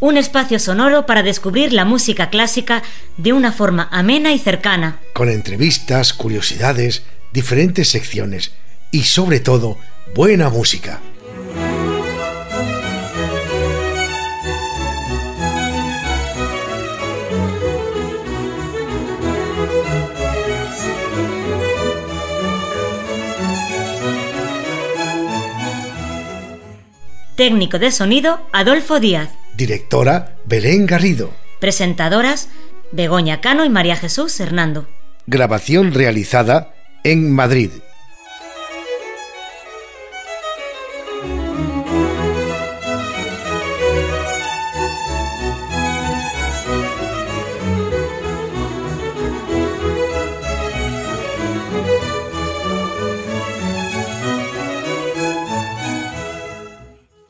un espacio sonoro para descubrir la música clásica de una forma amena y cercana. con entrevistas, curiosidades, diferentes secciones y sobre todo buena música. Técnico de sonido, Adolfo Díaz. Directora Belén Garrido. Presentadoras, Begoña Cano y María Jesús Hernando. Grabación realizada en Madrid.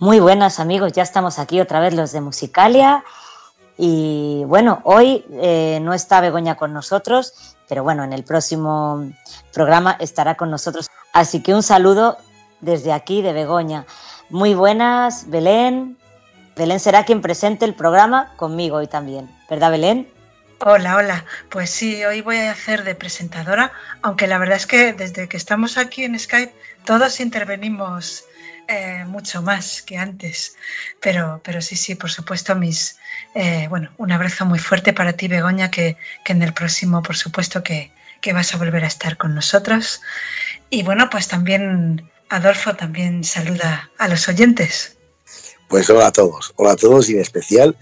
Muy buenas amigos, ya estamos aquí otra vez los de Musicalia. Y bueno, hoy eh, no está Begoña con nosotros, pero bueno, en el próximo programa estará con nosotros. Así que un saludo desde aquí de Begoña. Muy buenas, Belén. Belén será quien presente el programa conmigo hoy también, ¿verdad Belén? Hola, hola. Pues sí, hoy voy a hacer de presentadora, aunque la verdad es que desde que estamos aquí en Skype todos intervenimos eh, mucho más que antes. Pero, pero sí, sí, por supuesto, mis eh, bueno, un abrazo muy fuerte para ti, Begoña, que, que en el próximo, por supuesto, que, que vas a volver a estar con nosotros. Y bueno, pues también Adolfo también saluda a los oyentes. Pues hola a todos, hola a todos y en especial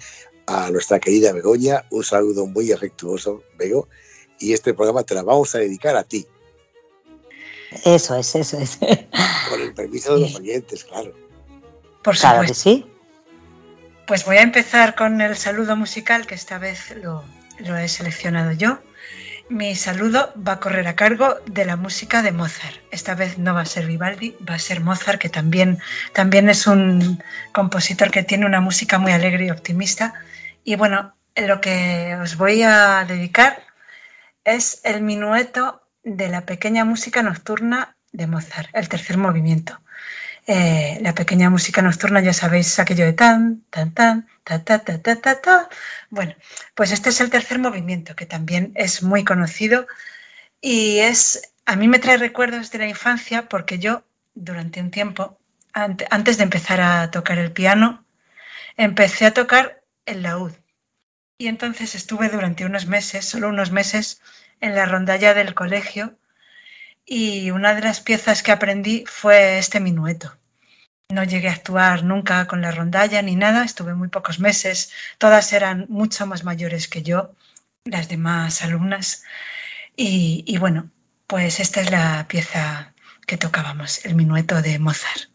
a nuestra querida Begoña, un saludo muy afectuoso, Bego, y este programa te la vamos a dedicar a ti, Eso es, eso es. con el permiso de los oyentes, claro. Por Claro que sí. Pues voy a empezar con el saludo musical, que esta vez lo, lo he seleccionado yo. Mi saludo va a correr a cargo de la música de Mozart. Esta vez no va a ser Vivaldi, va a ser Mozart, que también, también es un compositor que tiene una música muy alegre y optimista. Y bueno, lo que os voy a dedicar es el minueto de la pequeña música nocturna de Mozart, el tercer movimiento. Eh, la pequeña música nocturna, ya sabéis, aquello de tan, tan, tan, ta, ta, ta, ta, ta, ta. Bueno, pues este es el tercer movimiento, que también es muy conocido y es, a mí me trae recuerdos de la infancia porque yo, durante un tiempo, ante- antes de empezar a tocar el piano, empecé a tocar el laúd. Y entonces estuve durante unos meses, solo unos meses, en la rondalla del colegio y una de las piezas que aprendí fue este minueto. No llegué a actuar nunca con la rondalla ni nada, estuve muy pocos meses, todas eran mucho más mayores que yo, las demás alumnas. Y, y bueno, pues esta es la pieza que tocábamos, el minueto de Mozart.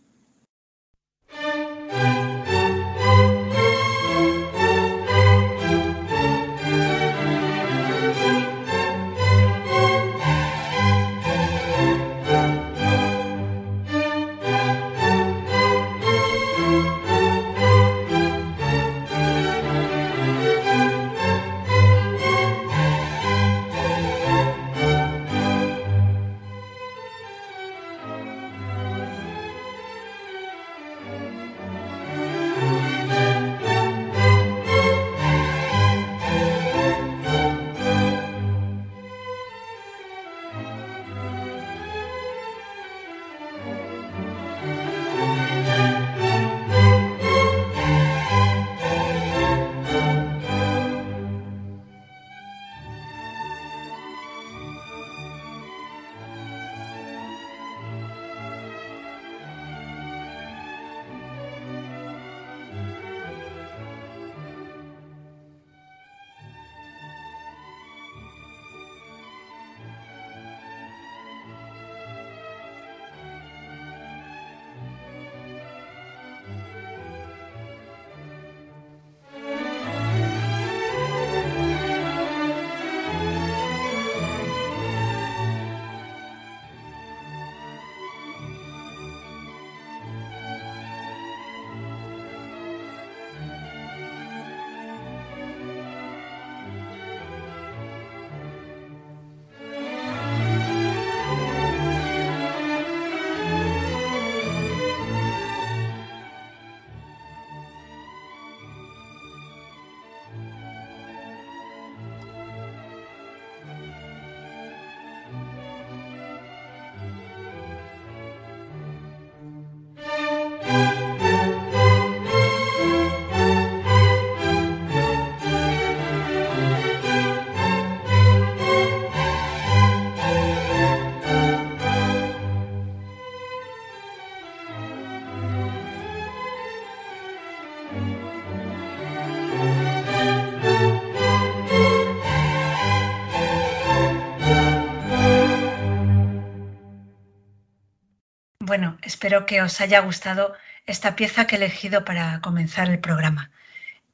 Bueno, espero que os haya gustado esta pieza que he elegido para comenzar el programa.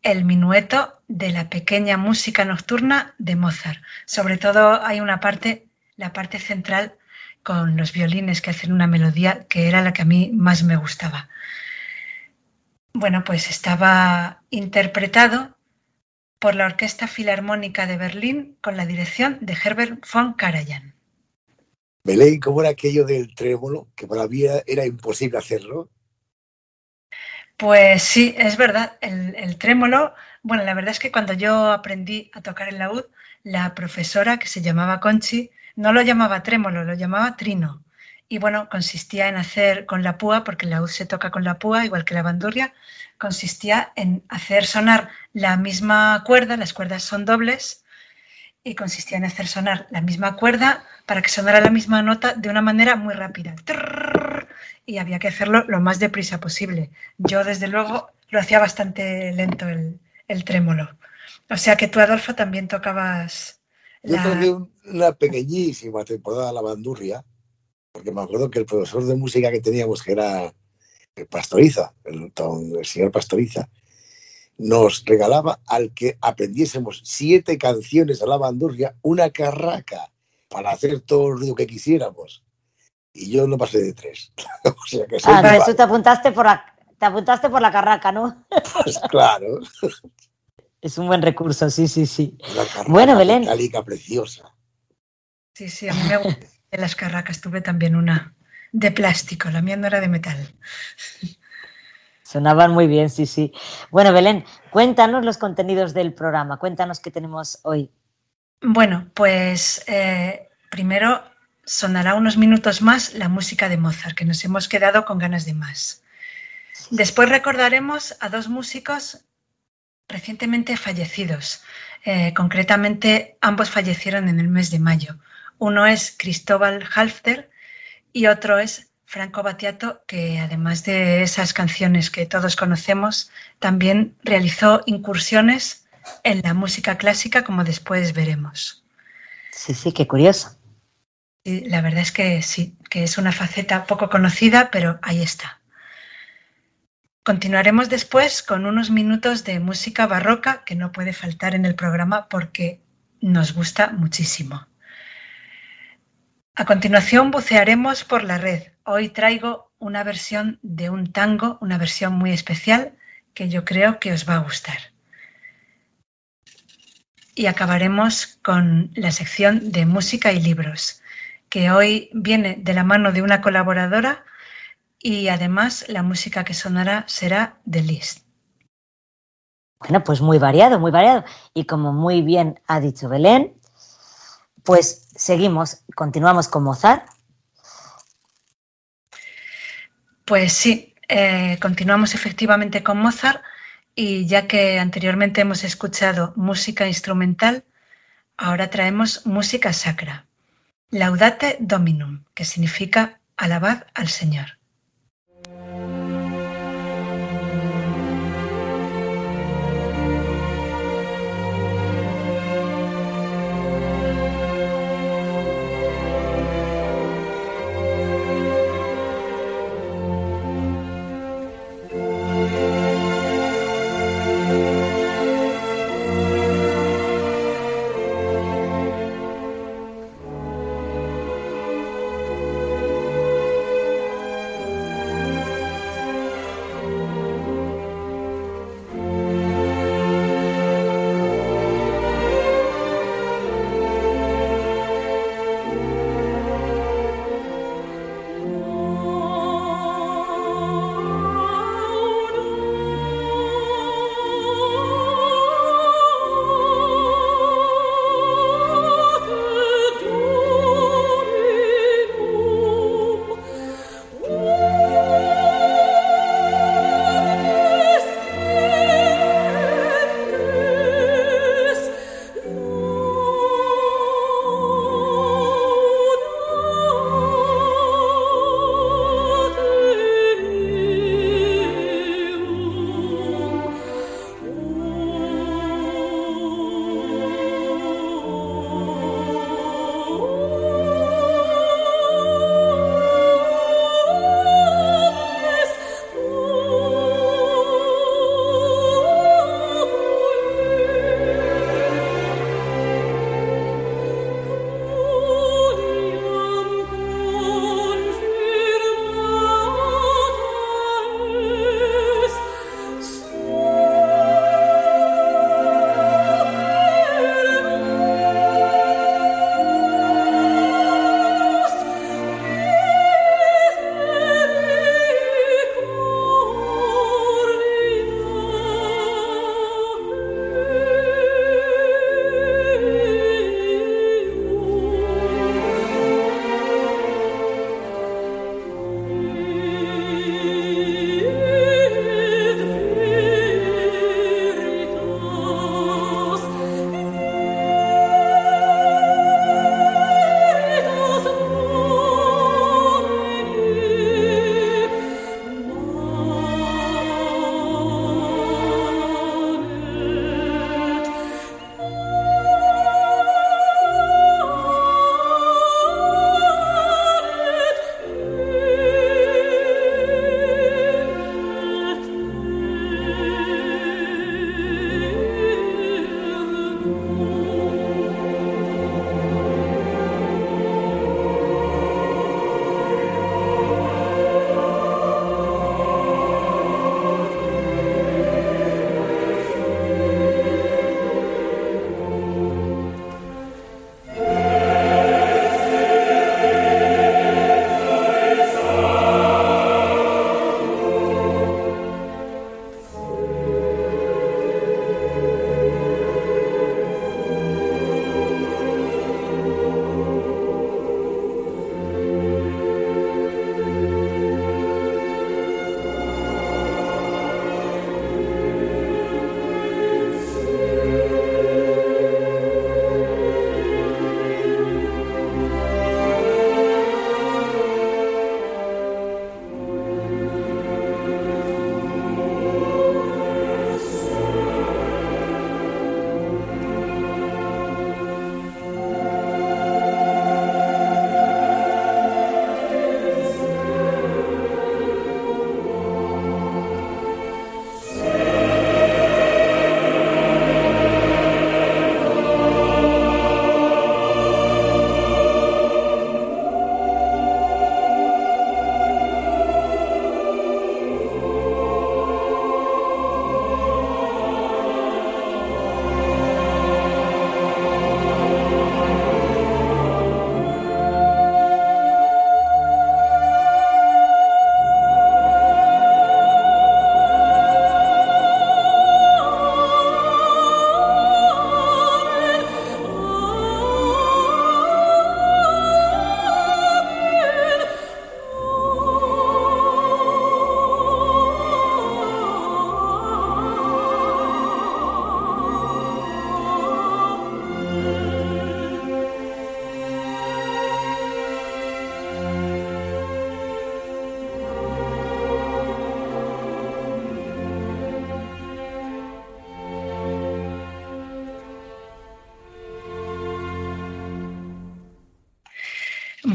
El minueto de la pequeña música nocturna de Mozart. Sobre todo hay una parte, la parte central, con los violines que hacen una melodía que era la que a mí más me gustaba. Bueno, pues estaba interpretado por la Orquesta Filarmónica de Berlín con la dirección de Herbert von Karajan. Belén, ¿cómo era aquello del trémolo? Que para mí era, imposible hacerlo. Pues sí, es verdad. El, el, trémolo, bueno, la verdad es que cuando yo aprendí a tocar el laúd, la profesora que se llamaba Conchi no lo llamaba trémolo, lo llamaba trino. Y bueno, consistía en hacer con la púa, porque el laúd se toca con la púa, igual que la bandurria, consistía en hacer sonar la misma cuerda, las cuerdas son dobles, y consistía en hacer sonar la misma cuerda para que sonara la misma nota de una manera muy rápida. Y había que hacerlo lo más deprisa posible. Yo, desde luego, lo hacía bastante lento el, el trémolo. O sea que tú, Adolfo, también tocabas. Yo La... toqué un- una pequeñísima temporada la bandurria, porque me acuerdo que el profesor de música que teníamos, que era el Pastoriza, el, don- el señor Pastoriza, nos regalaba al que aprendiésemos siete canciones a la bandurria una carraca para hacer todo el ruido que quisiéramos. Y yo no pasé de tres. o sea que Ah, malo. tú te apuntaste por la, te apuntaste por la carraca, ¿no? Pues claro, Es un buen recurso, sí, sí, sí. una Bueno, Belén. metálica preciosa. Sí, sí, a mí me gustan las carracas. Tuve también una de plástico, la mía no era de metal. Sonaban muy bien, sí, sí. Bueno, Belén, cuéntanos los contenidos del programa, cuéntanos qué tenemos hoy. Bueno, pues eh, primero sonará unos minutos más la música de Mozart, que nos hemos quedado con ganas de más. Después recordaremos a dos músicos recientemente fallecidos. Eh, concretamente, ambos fallecieron en el mes de mayo. Uno es Cristóbal Halfter y otro es Franco Battiato, que además de esas canciones que todos conocemos, también realizó incursiones en la música clásica, como después veremos. Sí, sí, qué curioso. Y la verdad es que sí, que es una faceta poco conocida, pero ahí está. Continuaremos después con unos minutos de música barroca que no puede faltar en el programa porque nos gusta muchísimo. A continuación bucearemos por la red. Hoy traigo una versión de un tango, una versión muy especial que yo creo que os va a gustar. Y acabaremos con la sección de música y libros, que hoy viene de la mano de una colaboradora y además la música que sonará será de Liszt. Bueno, pues muy variado, muy variado. Y como muy bien ha dicho Belén, pues seguimos, continuamos con Mozart. Pues sí, eh, continuamos efectivamente con Mozart y ya que anteriormente hemos escuchado música instrumental, ahora traemos música sacra. Laudate Dominum, que significa alabad al Señor.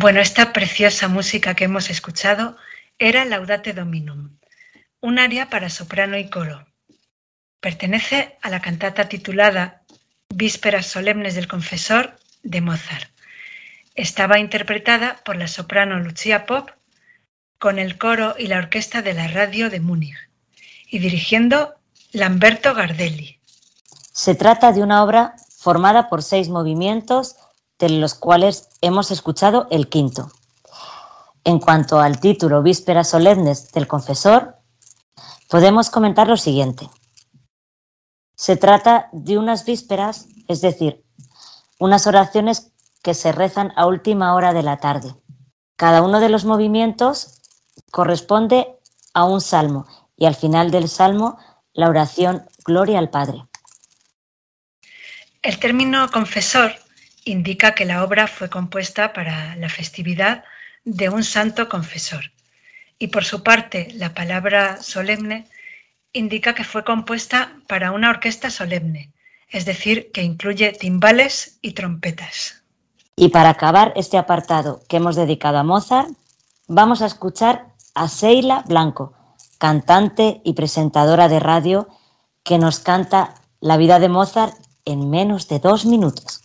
Bueno, esta preciosa música que hemos escuchado era Laudate Dominum, un aria para soprano y coro. Pertenece a la cantata titulada Vísperas solemnes del confesor de Mozart. Estaba interpretada por la soprano Lucia Pop con el coro y la orquesta de la radio de Múnich y dirigiendo Lamberto Gardelli. Se trata de una obra formada por seis movimientos, de los cuales hemos escuchado el quinto. En cuanto al título Vísperas solemnes del confesor, podemos comentar lo siguiente. Se trata de unas vísperas, es decir, unas oraciones que se rezan a última hora de la tarde. Cada uno de los movimientos corresponde a un salmo y al final del salmo la oración Gloria al Padre. El término confesor indica que la obra fue compuesta para la festividad de un santo confesor. Y por su parte, la palabra solemne indica que fue compuesta para una orquesta solemne, es decir, que incluye timbales y trompetas. Y para acabar este apartado que hemos dedicado a Mozart, vamos a escuchar a Seila Blanco, cantante y presentadora de radio, que nos canta la vida de Mozart en menos de dos minutos.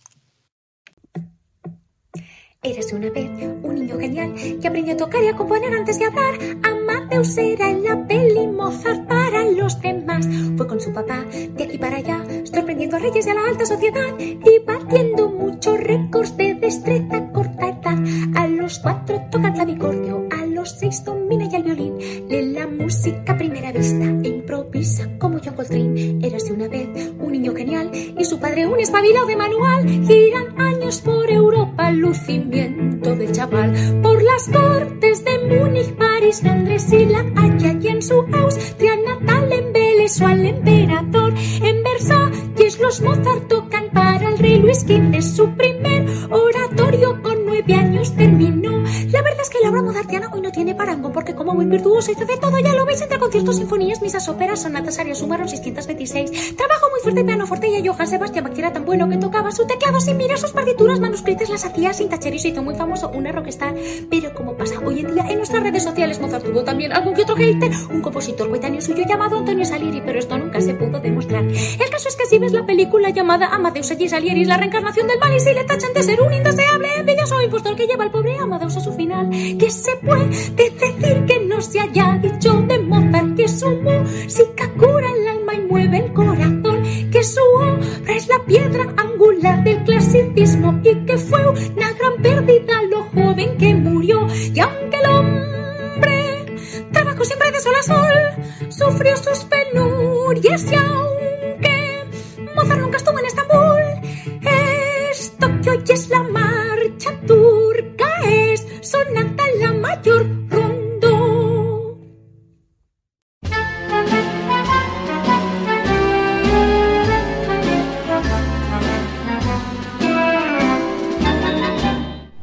Érase una vez un niño genial que aprendió a tocar y a componer antes de hablar. Amadeus era en la peli Mozart para los demás. Fue con su papá de aquí para allá, sorprendiendo a reyes y a la alta sociedad y batiendo muchos récords de destreza corta edad. A los cuatro toca clavicordio, los seis domina ya el violín. Lee la música a primera vista, improvisa como John Coltrane. Érase una vez un niño genial y su padre un espabilado de manual. Giran años por Europa, lucimiento del chaval. Por las cortes de Múnich, París, Londres y La Haya y en su Austria natal embelezó al emperador. En Versalles los Mozart tocan para el rey Luis XV su primer oratorio con nueve años terminó. La verdad es que la obra mozartiana hoy no tiene parango porque como buen virtuoso hizo de todo, ya lo veis entre conciertos, sinfonías, misas, óperas, sonatas, arias, sumaron 626. Trabajo muy fuerte, piano fuerte y a Johann Sebastian Bach era tan bueno que tocaba su teclado sin mirar sus partituras manuscritas, las hacía sin tachar y se hizo muy famoso una rockstar. Pero como pasa hoy en día en nuestras redes sociales, Mozart tuvo también algún que otro hater, un compositor coetáneo suyo llamado Antonio Salieri, pero esto nunca se pudo demostrar. El caso es que si ves la película llamada Amadeus allí Salieri, la reencarnación del mal y si le tachan de ser un indeseable, envidioso impostor que lleva al pobre Amadeus a su final, que se puede decir que no se haya dicho de Mozart que su música cura el alma y mueve el corazón, que su obra es la piedra angular del clasicismo y que fue una gran pérdida lo joven que murió. Y aunque el hombre trabajó siempre de sol a sol, sufrió sus penurias y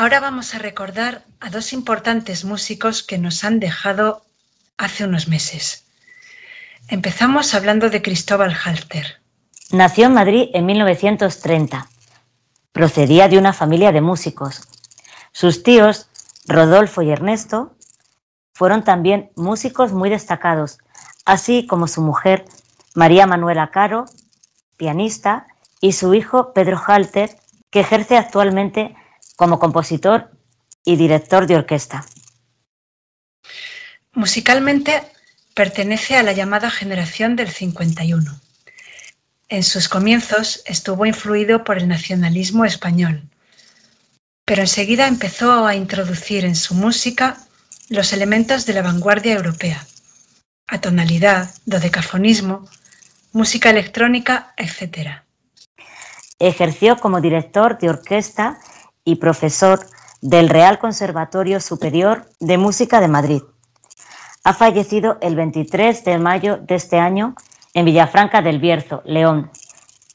Ahora vamos a recordar a dos importantes músicos que nos han dejado hace unos meses. Empezamos hablando de Cristóbal Halter. Nació en Madrid en 1930. Procedía de una familia de músicos. Sus tíos, Rodolfo y Ernesto, fueron también músicos muy destacados, así como su mujer, María Manuela Caro, pianista, y su hijo, Pedro Halter, que ejerce actualmente como compositor y director de orquesta. Musicalmente pertenece a la llamada generación del 51. En sus comienzos estuvo influido por el nacionalismo español, pero enseguida empezó a introducir en su música los elementos de la vanguardia europea, atonalidad, dodecafonismo, música electrónica, etc. Ejerció como director de orquesta y profesor del Real Conservatorio Superior de Música de Madrid. Ha fallecido el 23 de mayo de este año en Villafranca del Bierzo, León,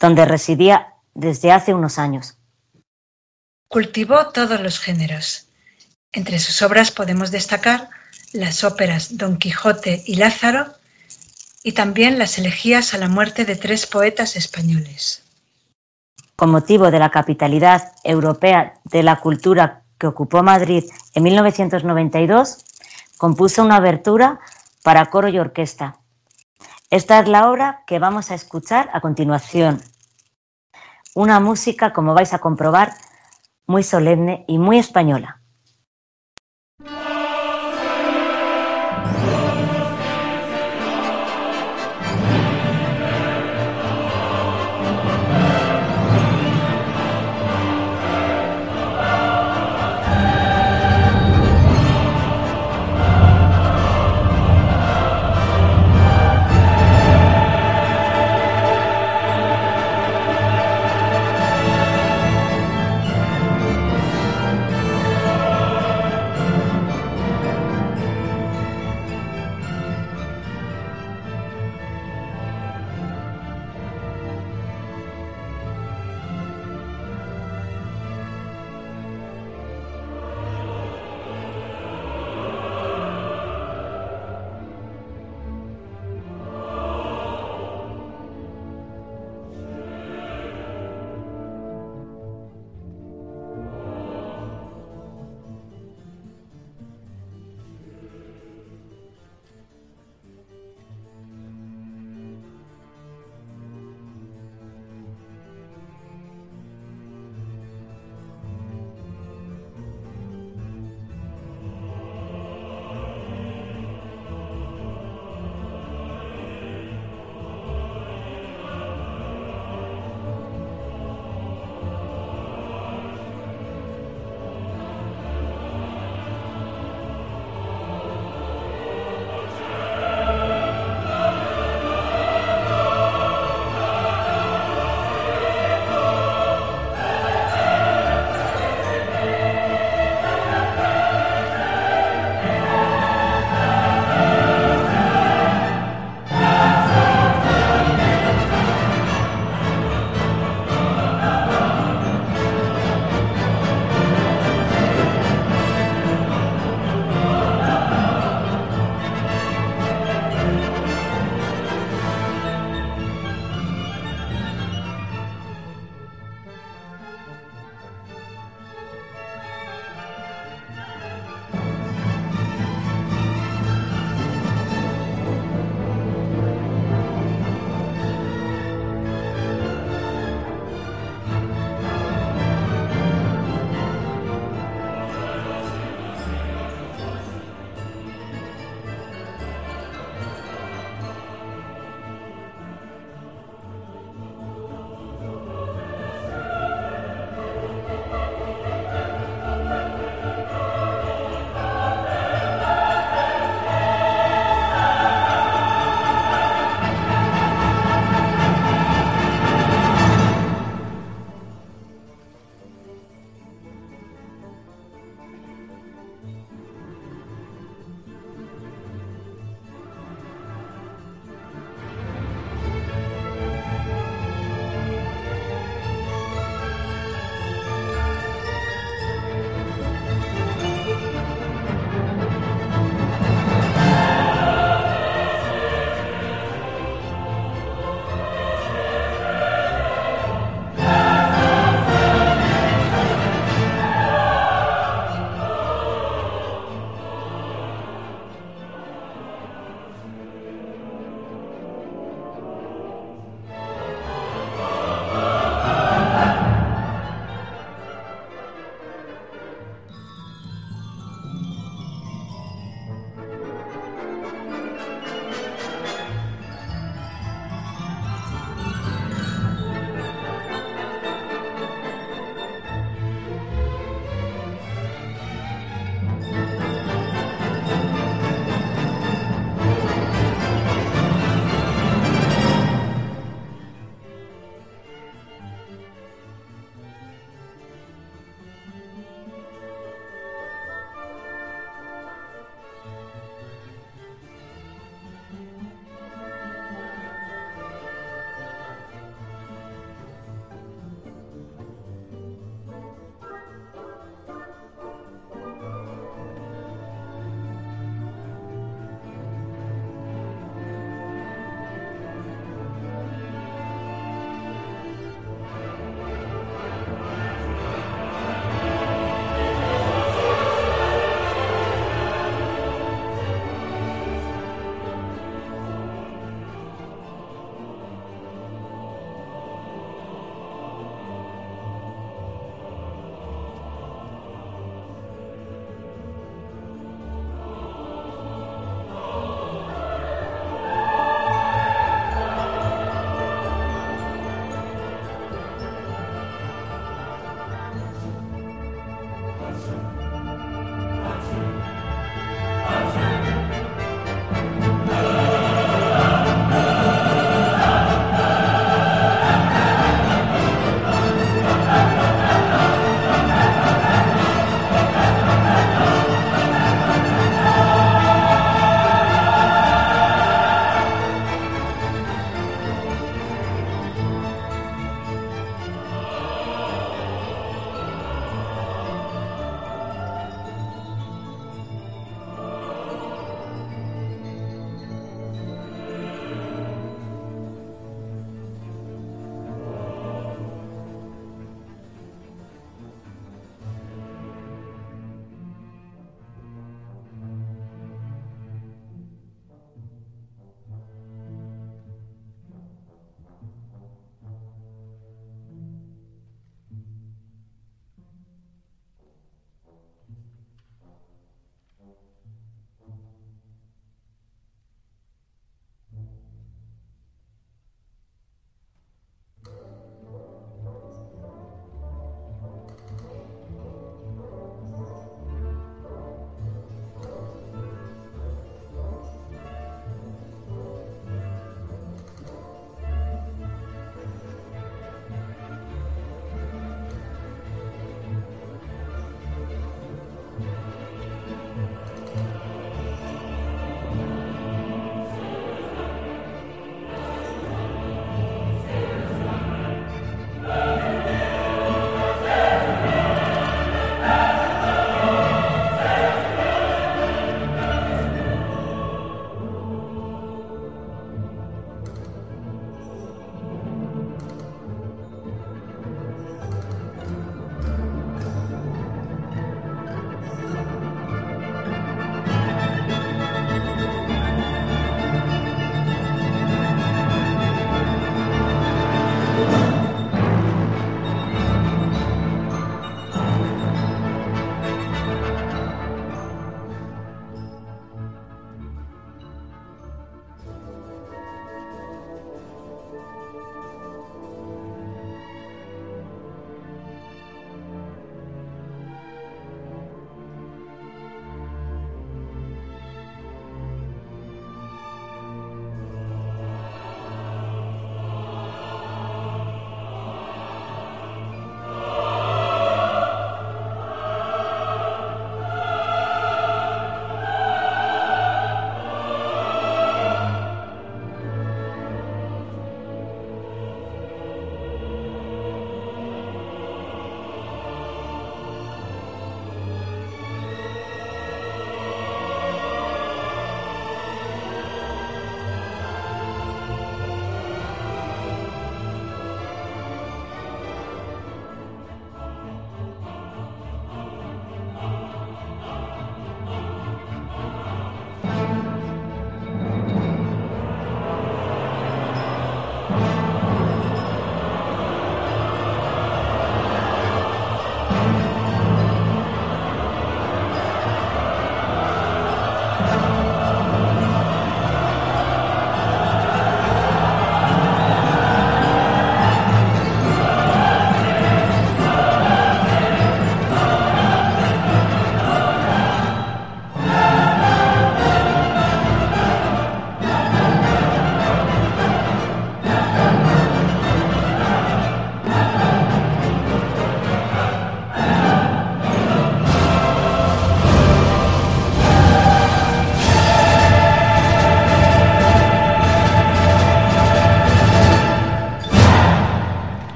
donde residía desde hace unos años. Cultivó todos los géneros. Entre sus obras podemos destacar las óperas Don Quijote y Lázaro y también las elegías a la muerte de tres poetas españoles. Con motivo de la capitalidad europea de la cultura que ocupó Madrid en 1992, compuso una abertura para coro y orquesta. Esta es la obra que vamos a escuchar a continuación. Una música, como vais a comprobar, muy solemne y muy española.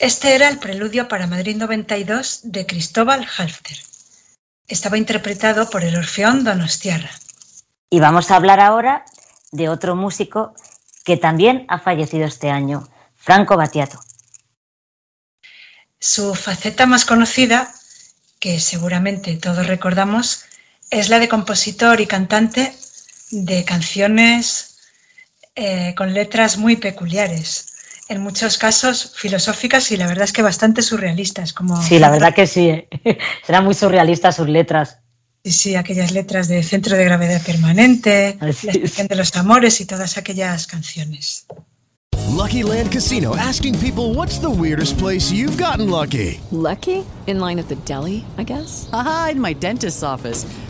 Este era el preludio para Madrid 92 de Cristóbal Halfter. Estaba interpretado por el Orfeón Donostiarra. Y vamos a hablar ahora de otro músico que también ha fallecido este año, Franco Battiato. Su faceta más conocida, que seguramente todos recordamos, es la de compositor y cantante de canciones eh, con letras muy peculiares, en muchos casos filosóficas y la verdad es que bastante surrealistas. Como Sí, la verdad que sí, serán muy surrealistas sus letras. Sí, sí, aquellas letras de Centro de Gravedad Permanente, Así La es. Estación de los Amores y todas aquellas canciones. Lucky Land Casino asking people what's the weirdest place you've gotten lucky? Lucky? In line at the deli, I guess? Aha, in my dentist's office.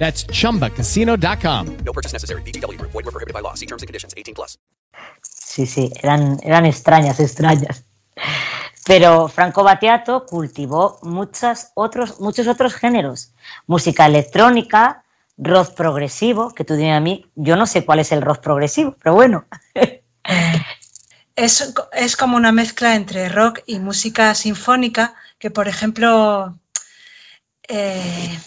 That's chumbacasino.com. No purchase necessary. VGW Group. Void were prohibited by law. See terms and conditions. 18 plus. Sí, sí, eran, eran extrañas, extrañas. Pero Franco Battiato cultivó muchas otros, muchos otros géneros. Música electrónica, rock progresivo, que tú dime a mí, yo no sé cuál es el rock progresivo, pero bueno. Es, es como una mezcla entre rock y música sinfónica que, por ejemplo, eh,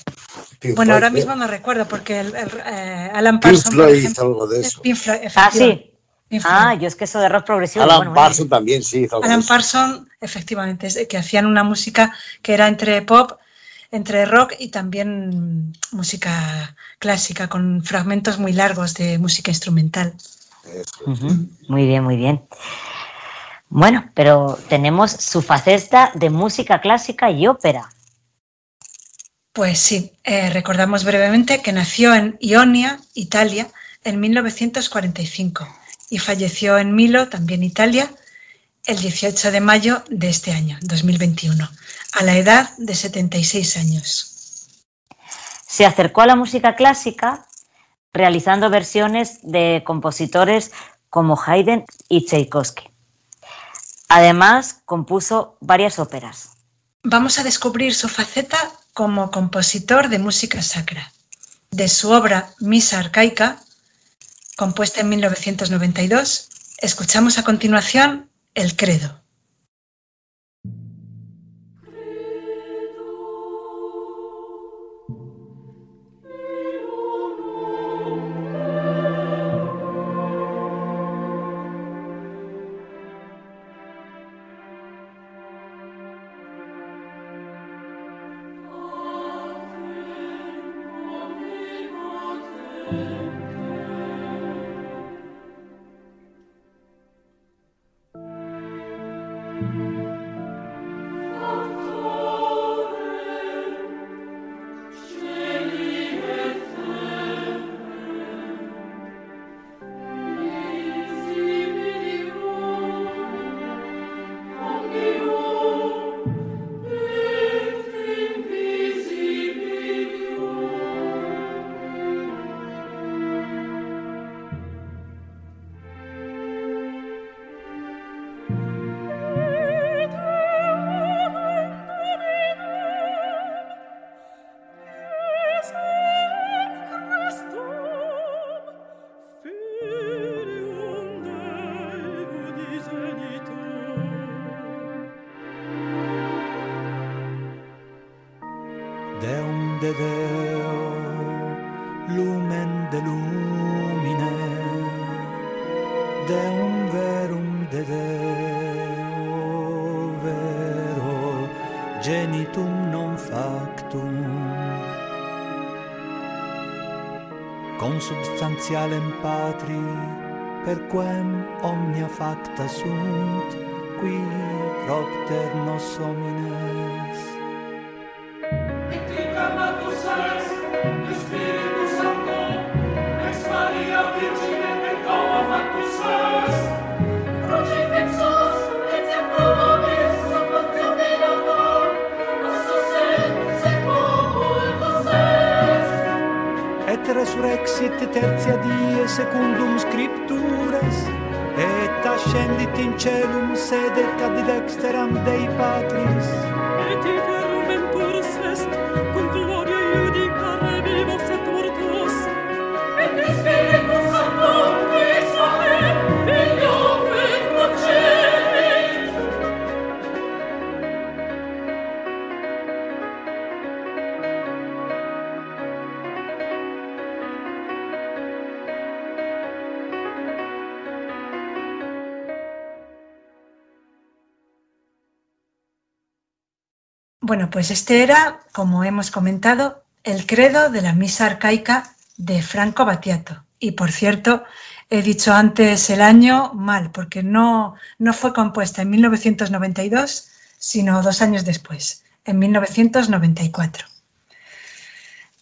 Pink bueno, ahora mismo no recuerdo porque el, el, eh, Alan Pink Parsons, Floyd ejemplo, hizo algo de es eso. Pink Floyd, Ah, sí. Pink Floyd. Ah, yo es que eso de rock progresivo. Alan bueno, bueno, Parsons también sí hizo algo de Alan. Parsons, efectivamente, es que hacían una música que era entre pop, entre rock y también música clásica, con fragmentos muy largos de música instrumental. Eso. Muy bien, muy bien. Bueno, pero tenemos su faceta de música clásica y ópera. Pues sí, eh, recordamos brevemente que nació en Ionia, Italia, en 1945 y falleció en Milo, también Italia, el 18 de mayo de este año, 2021, a la edad de 76 años. Se acercó a la música clásica realizando versiones de compositores como Haydn y Tchaikovsky. Además, compuso varias óperas. Vamos a descubrir su faceta como compositor de música sacra. De su obra Misa Arcaica, compuesta en 1992, escuchamos a continuación El Credo. Consubstantialem Patri per quem omnia facta sunt qui propter nos homines secundum scriptures et ascendit in celum sedet ad dexteram Dei Patris. Et Bueno, pues este era, como hemos comentado, el credo de la misa arcaica de Franco Battiato. Y por cierto, he dicho antes el año mal, porque no, no fue compuesta en 1992, sino dos años después, en 1994.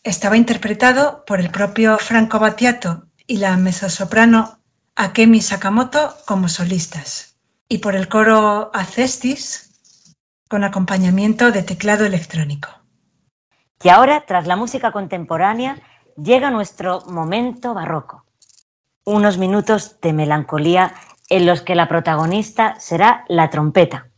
Estaba interpretado por el propio Franco Battiato y la mezzosoprano Akemi Sakamoto como solistas, y por el coro Acestis con acompañamiento de teclado electrónico. Y ahora, tras la música contemporánea, llega nuestro momento barroco. Unos minutos de melancolía en los que la protagonista será la trompeta.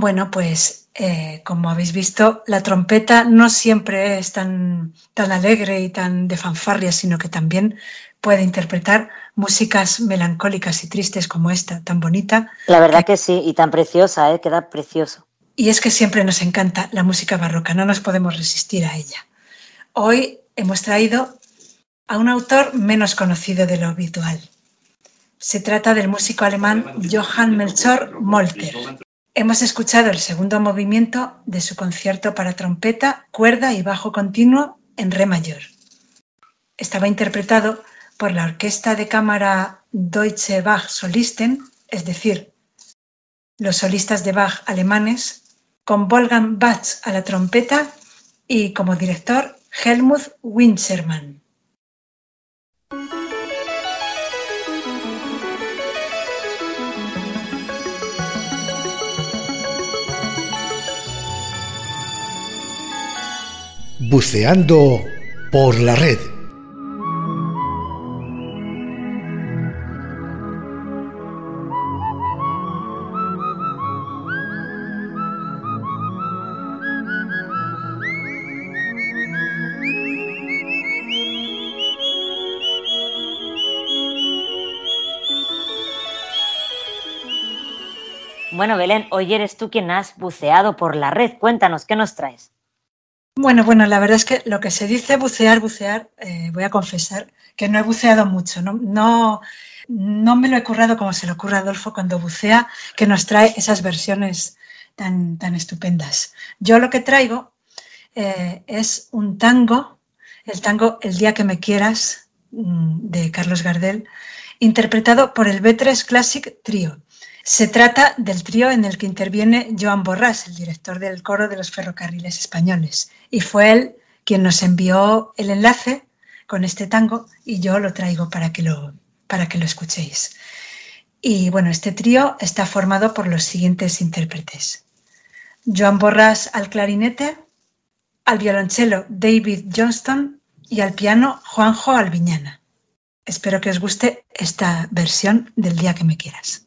Bueno, pues eh, como habéis visto, la trompeta no siempre es tan, tan alegre y tan de fanfarria, sino que también puede interpretar músicas melancólicas y tristes como esta, tan bonita. La verdad que sí, y tan preciosa, ¿eh? queda precioso. Y es que siempre nos encanta la música barroca, no nos podemos resistir a ella. Hoy hemos traído a un autor menos conocido de lo habitual. Se trata del músico alemán Johann Melchor Molter. Hemos escuchado el segundo movimiento de su concierto para trompeta, cuerda y bajo continuo en re mayor. Estaba interpretado por la Orquesta de Cámara Deutsche Bach Solisten, es decir, los solistas de Bach alemanes, con Wolfgang Bach a la trompeta y como director Helmut Winchermann. Buceando por la red. Bueno, Belén, hoy eres tú quien has buceado por la red. Cuéntanos, ¿qué nos traes? Bueno, bueno, la verdad es que lo que se dice bucear, bucear, eh, voy a confesar que no he buceado mucho, no, no, no me lo he currado como se le ocurre a Adolfo cuando bucea, que nos trae esas versiones tan, tan estupendas. Yo lo que traigo eh, es un tango, el tango El día que me quieras, mm, de Carlos Gardel, interpretado por el B3 Classic Trio. Se trata del trío en el que interviene Joan Borrás, el director del coro de los ferrocarriles españoles. Y fue él quien nos envió el enlace con este tango y yo lo traigo para que lo, para que lo escuchéis. Y bueno, este trío está formado por los siguientes intérpretes. Joan Borrás al clarinete, al violonchelo David Johnston y al piano Juanjo Alviñana. Espero que os guste esta versión del día que me quieras.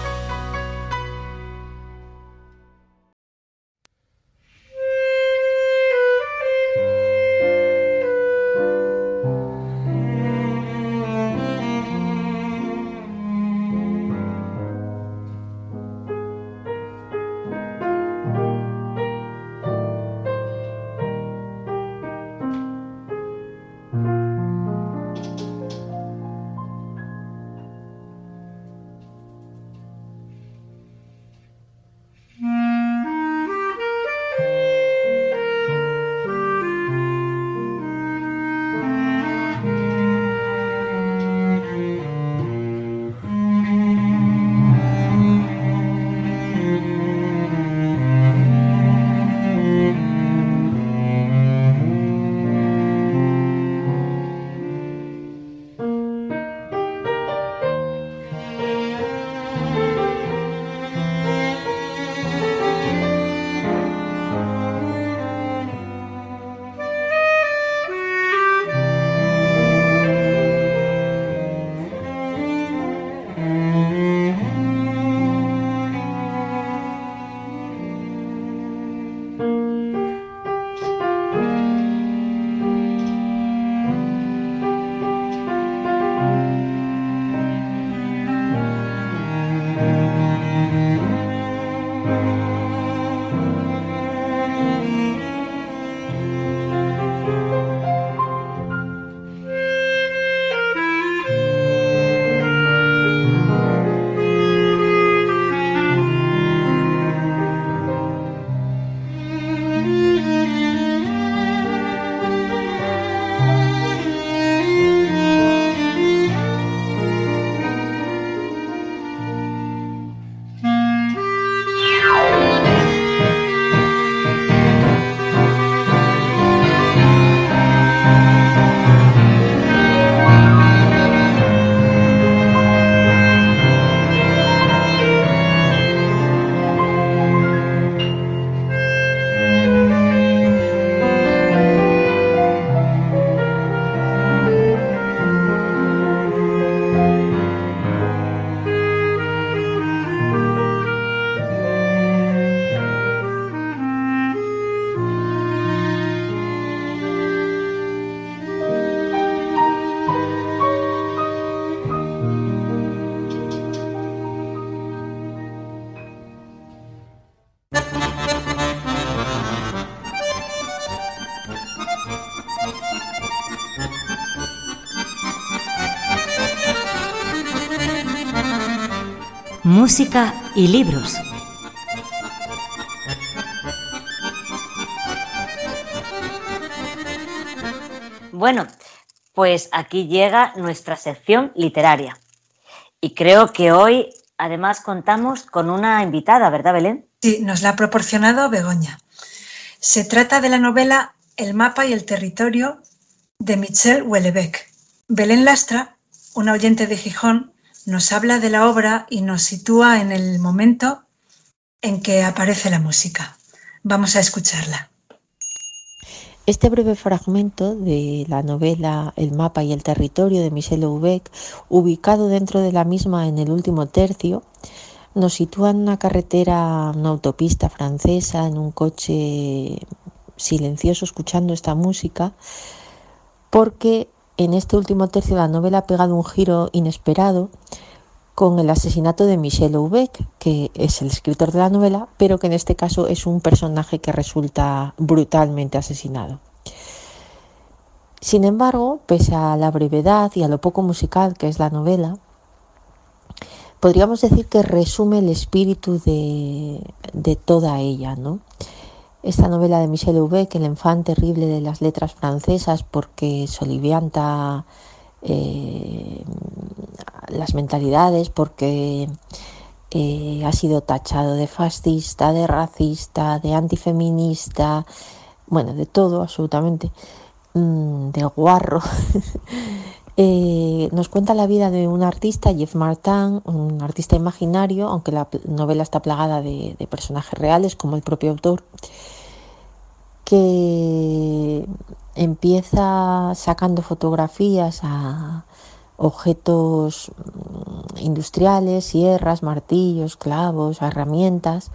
Y libros. Bueno, pues aquí llega nuestra sección literaria. Y creo que hoy además contamos con una invitada, ¿verdad, Belén? Sí, nos la ha proporcionado Begoña. Se trata de la novela El mapa y el territorio de Michel Houellebecq. Belén Lastra, una oyente de Gijón, nos habla de la obra y nos sitúa en el momento en que aparece la música. Vamos a escucharla. Este breve fragmento de la novela El mapa y el territorio de Michel Houellebecq, ubicado dentro de la misma en el último tercio, nos sitúa en una carretera, una autopista francesa, en un coche silencioso escuchando esta música, porque en este último tercio la novela ha pegado un giro inesperado con el asesinato de Michel Houellebecq, que es el escritor de la novela, pero que en este caso es un personaje que resulta brutalmente asesinado. Sin embargo, pese a la brevedad y a lo poco musical que es la novela, podríamos decir que resume el espíritu de, de toda ella, ¿no? Esta novela de Michel Houellebecq, el enfant terrible de las letras francesas, porque solivianta eh, las mentalidades, porque eh, ha sido tachado de fascista, de racista, de antifeminista, bueno, de todo absolutamente, mm, de guarro. Eh, nos cuenta la vida de un artista, Jeff Martin, un artista imaginario, aunque la novela está plagada de, de personajes reales, como el propio autor, que empieza sacando fotografías a objetos mm, industriales, sierras, martillos, clavos, herramientas,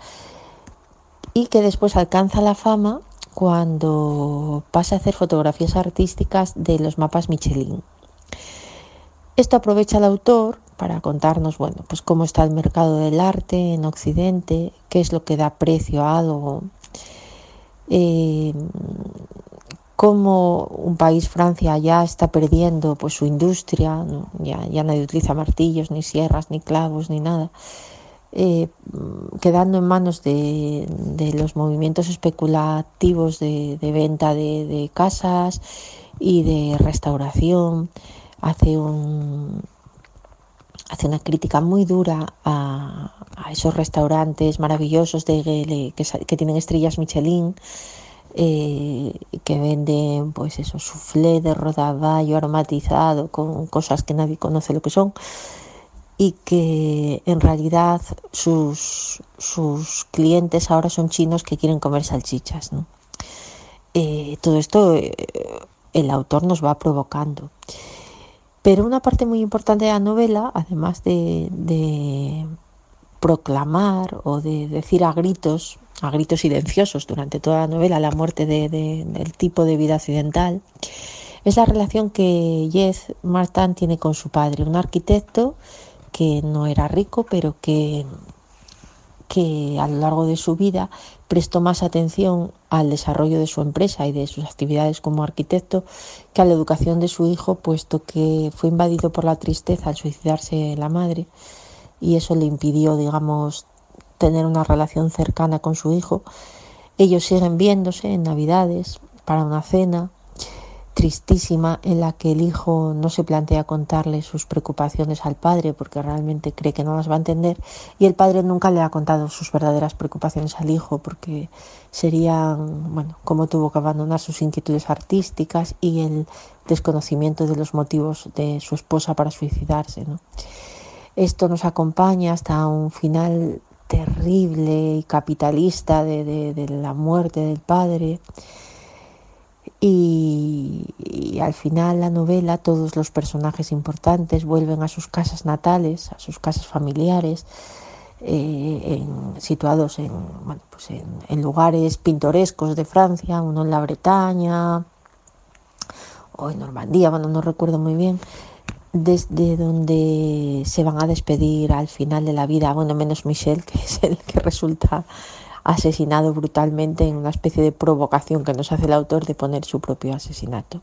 y que después alcanza la fama cuando pasa a hacer fotografías artísticas de los mapas Michelin. Esto aprovecha el autor para contarnos, bueno, pues cómo está el mercado del arte en Occidente, qué es lo que da precio a algo, eh, cómo un país, Francia, ya está perdiendo pues, su industria, ya, nadie utiliza martillos, ni sierras, ni clavos, ni nada, eh, quedando en manos de, los movimientos especulativos de, venta de, casas y de restauración. Hace, un, hace una crítica muy dura a, a esos restaurantes maravillosos de, que, que tienen estrellas Michelin eh, que venden pues eso, soufflé de rodaballo aromatizado con cosas que nadie conoce lo que son y que en realidad sus, sus clientes ahora son chinos que quieren comer salchichas. ¿no? Eh, todo esto eh, el autor nos va provocando. Pero una parte muy importante de la novela, además de, proclamar o de decir a gritos a gritos silenciosos durante toda la novela la muerte de, de, del tipo de vida occidental, es la relación que Jez Martin tiene con su padre, un arquitecto que no era rico, pero que, que a lo largo de su vida prestó más atención al desarrollo de su empresa y de sus actividades como arquitecto que a la educación de su hijo, puesto que fue invadido por la tristeza al suicidarse la madre y eso le impidió, digamos, tener una relación cercana con su hijo. Ellos siguen viéndose en Navidades para una cena tristísima en la que el hijo no se plantea contarle sus preocupaciones al padre porque realmente cree que no las va a entender y el padre nunca le ha contado sus verdaderas preocupaciones al hijo porque serían, bueno, cómo tuvo que abandonar sus inquietudes artísticas y el desconocimiento de los motivos de su esposa para suicidarse. ¿no? Esto nos acompaña hasta un final terrible y capitalista de, de, de la muerte del padre. Y, al final la novela, todos los personajes importantes vuelven a sus casas natales, a sus casas familiares, eh, situados en, bueno, pues en, en, lugares pintorescos de Francia, uno en la Bretaña o en Normandía, bueno, no recuerdo muy bien desde donde se van a despedir al final de la vida, bueno, menos Michel, que es el que resulta asesinado brutalmente en una especie de provocación que nos hace el autor de poner su propio asesinato.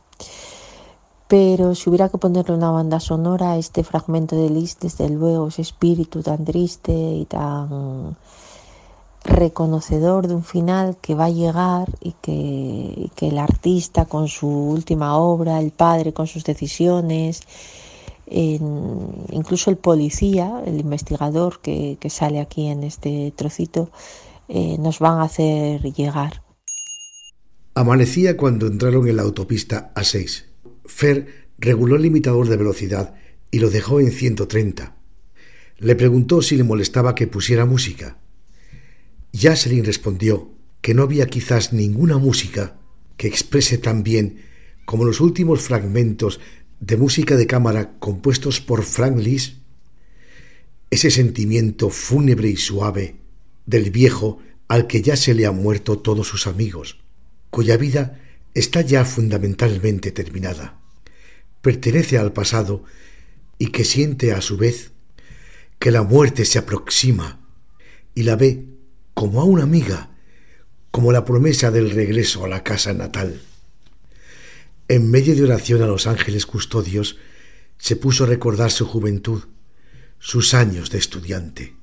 Pero si hubiera que ponerle una banda sonora a este fragmento de Liszt, desde luego, ese espíritu tan triste y tan reconocedor de un final que va a llegar y que, que el artista con su última obra, el padre con sus decisiones, incluso el policía, el investigador que sale aquí en este trocito, eh, nos van a hacer llegar. Amanecía cuando entraron en la autopista A6. Fer reguló el limitador de velocidad y lo dejó en 130. Le preguntó si le molestaba que pusiera música. Jocelyn respondió que no había quizás ninguna música que exprese tan bien como los últimos fragmentos de música de cámara compuestos por Frank Liszt, ese sentimiento fúnebre y suave del viejo al que ya se le han muerto todos sus amigos, cuya vida está ya fundamentalmente terminada, pertenece al pasado y que siente a su vez que la muerte se aproxima y la ve como a una amiga, como la promesa del regreso a la casa natal. En medio de oración a los ángeles custodios, se puso a recordar su juventud, sus años de estudiante.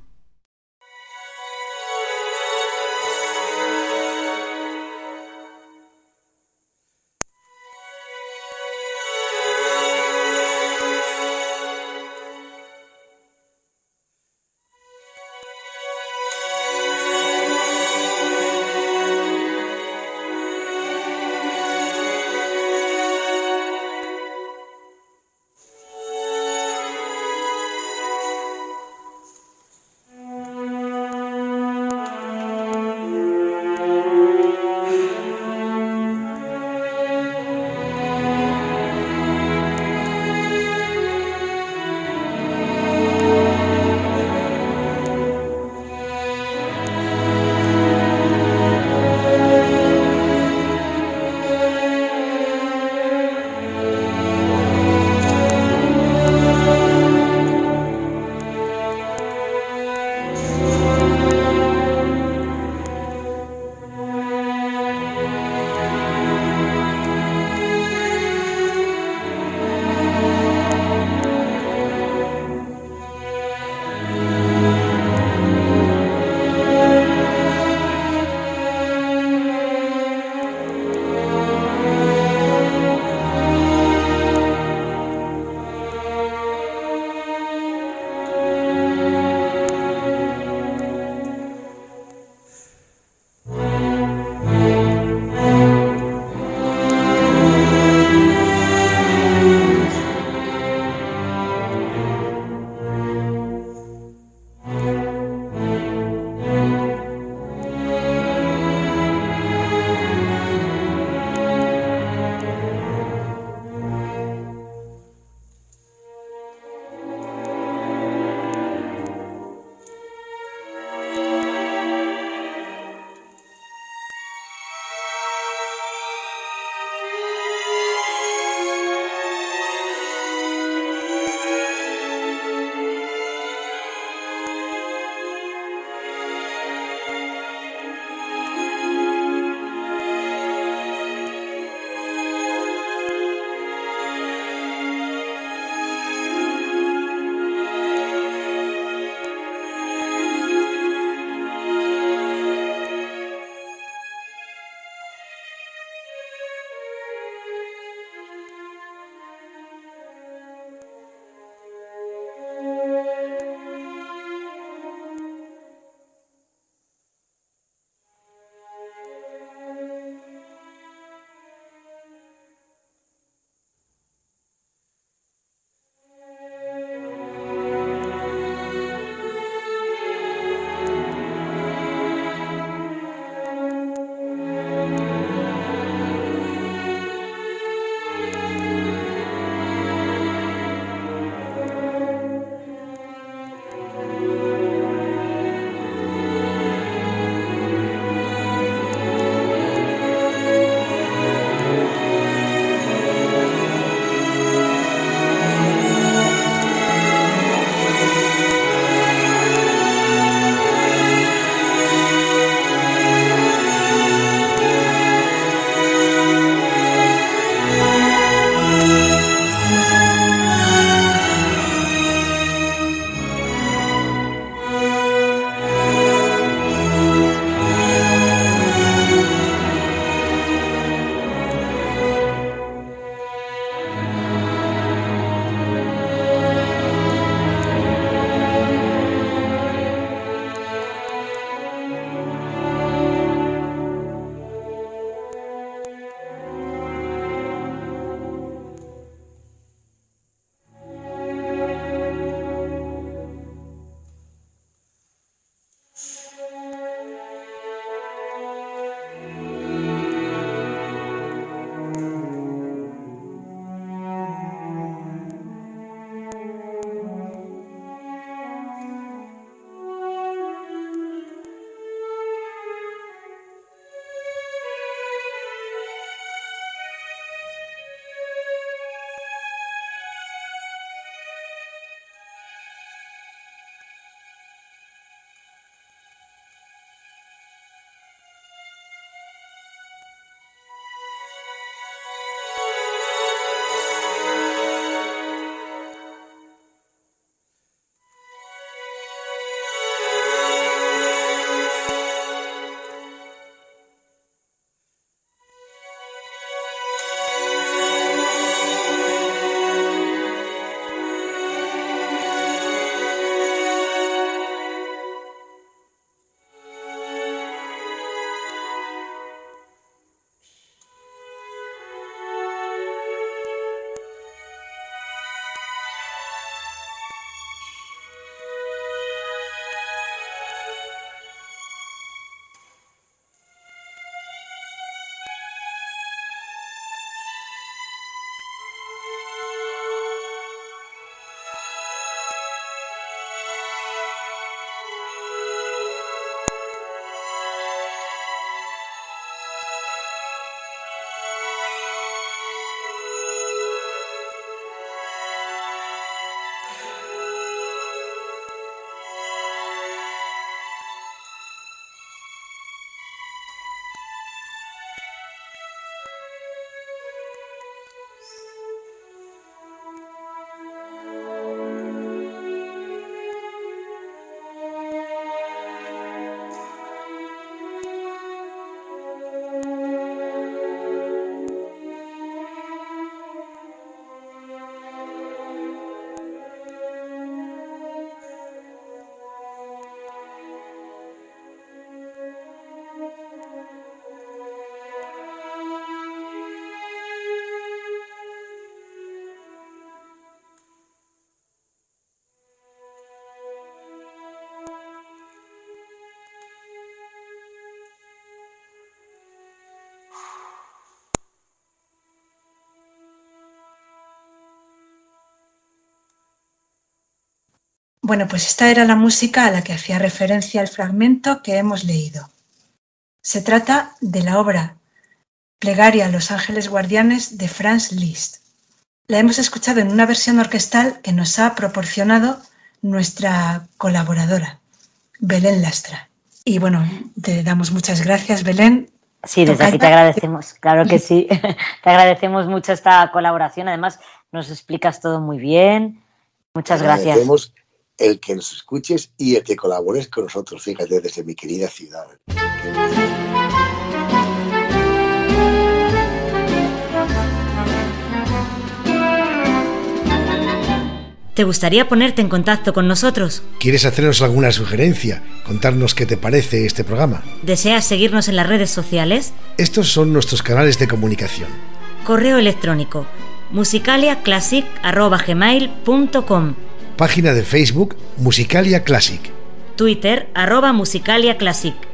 Bueno, pues esta era la música a la que hacía referencia el fragmento que hemos leído. Se trata de la obra Plegaria a los Ángeles Guardianes de Franz Liszt. La hemos escuchado en una versión orquestal que nos ha proporcionado nuestra colaboradora, Belén Lastra. Y bueno, te damos muchas gracias, Belén. Sí, desde aquí te agradecemos, claro que sí. te agradecemos mucho esta colaboración. Además, nos explicas todo muy bien. Muchas gracias. El que nos escuches y el que colabores con nosotros, fíjate, desde mi querida ciudad. ¿Te gustaría ponerte en contacto con nosotros? ¿Quieres hacernos alguna sugerencia? ¿Contarnos qué te parece este programa? ¿Deseas seguirnos en las redes sociales? Estos son nuestros canales de comunicación. Correo electrónico musicaliaclassic.gmail.com Página de Facebook Musicalia Classic. Twitter arroba musicaliaclassic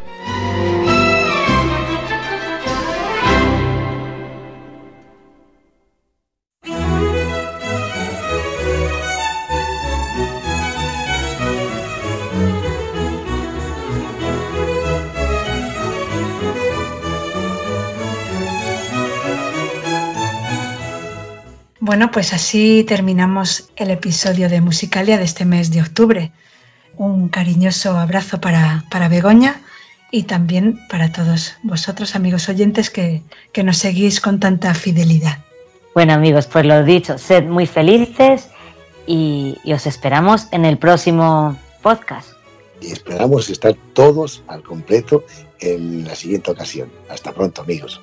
Bueno, pues así terminamos el episodio de Musicalia de este mes de octubre. Un cariñoso abrazo para, para Begoña y también para todos vosotros, amigos oyentes, que, que nos seguís con tanta fidelidad. Bueno amigos, pues lo dicho, sed muy felices y, y os esperamos en el próximo podcast. Y esperamos estar todos al completo en la siguiente ocasión. Hasta pronto, amigos.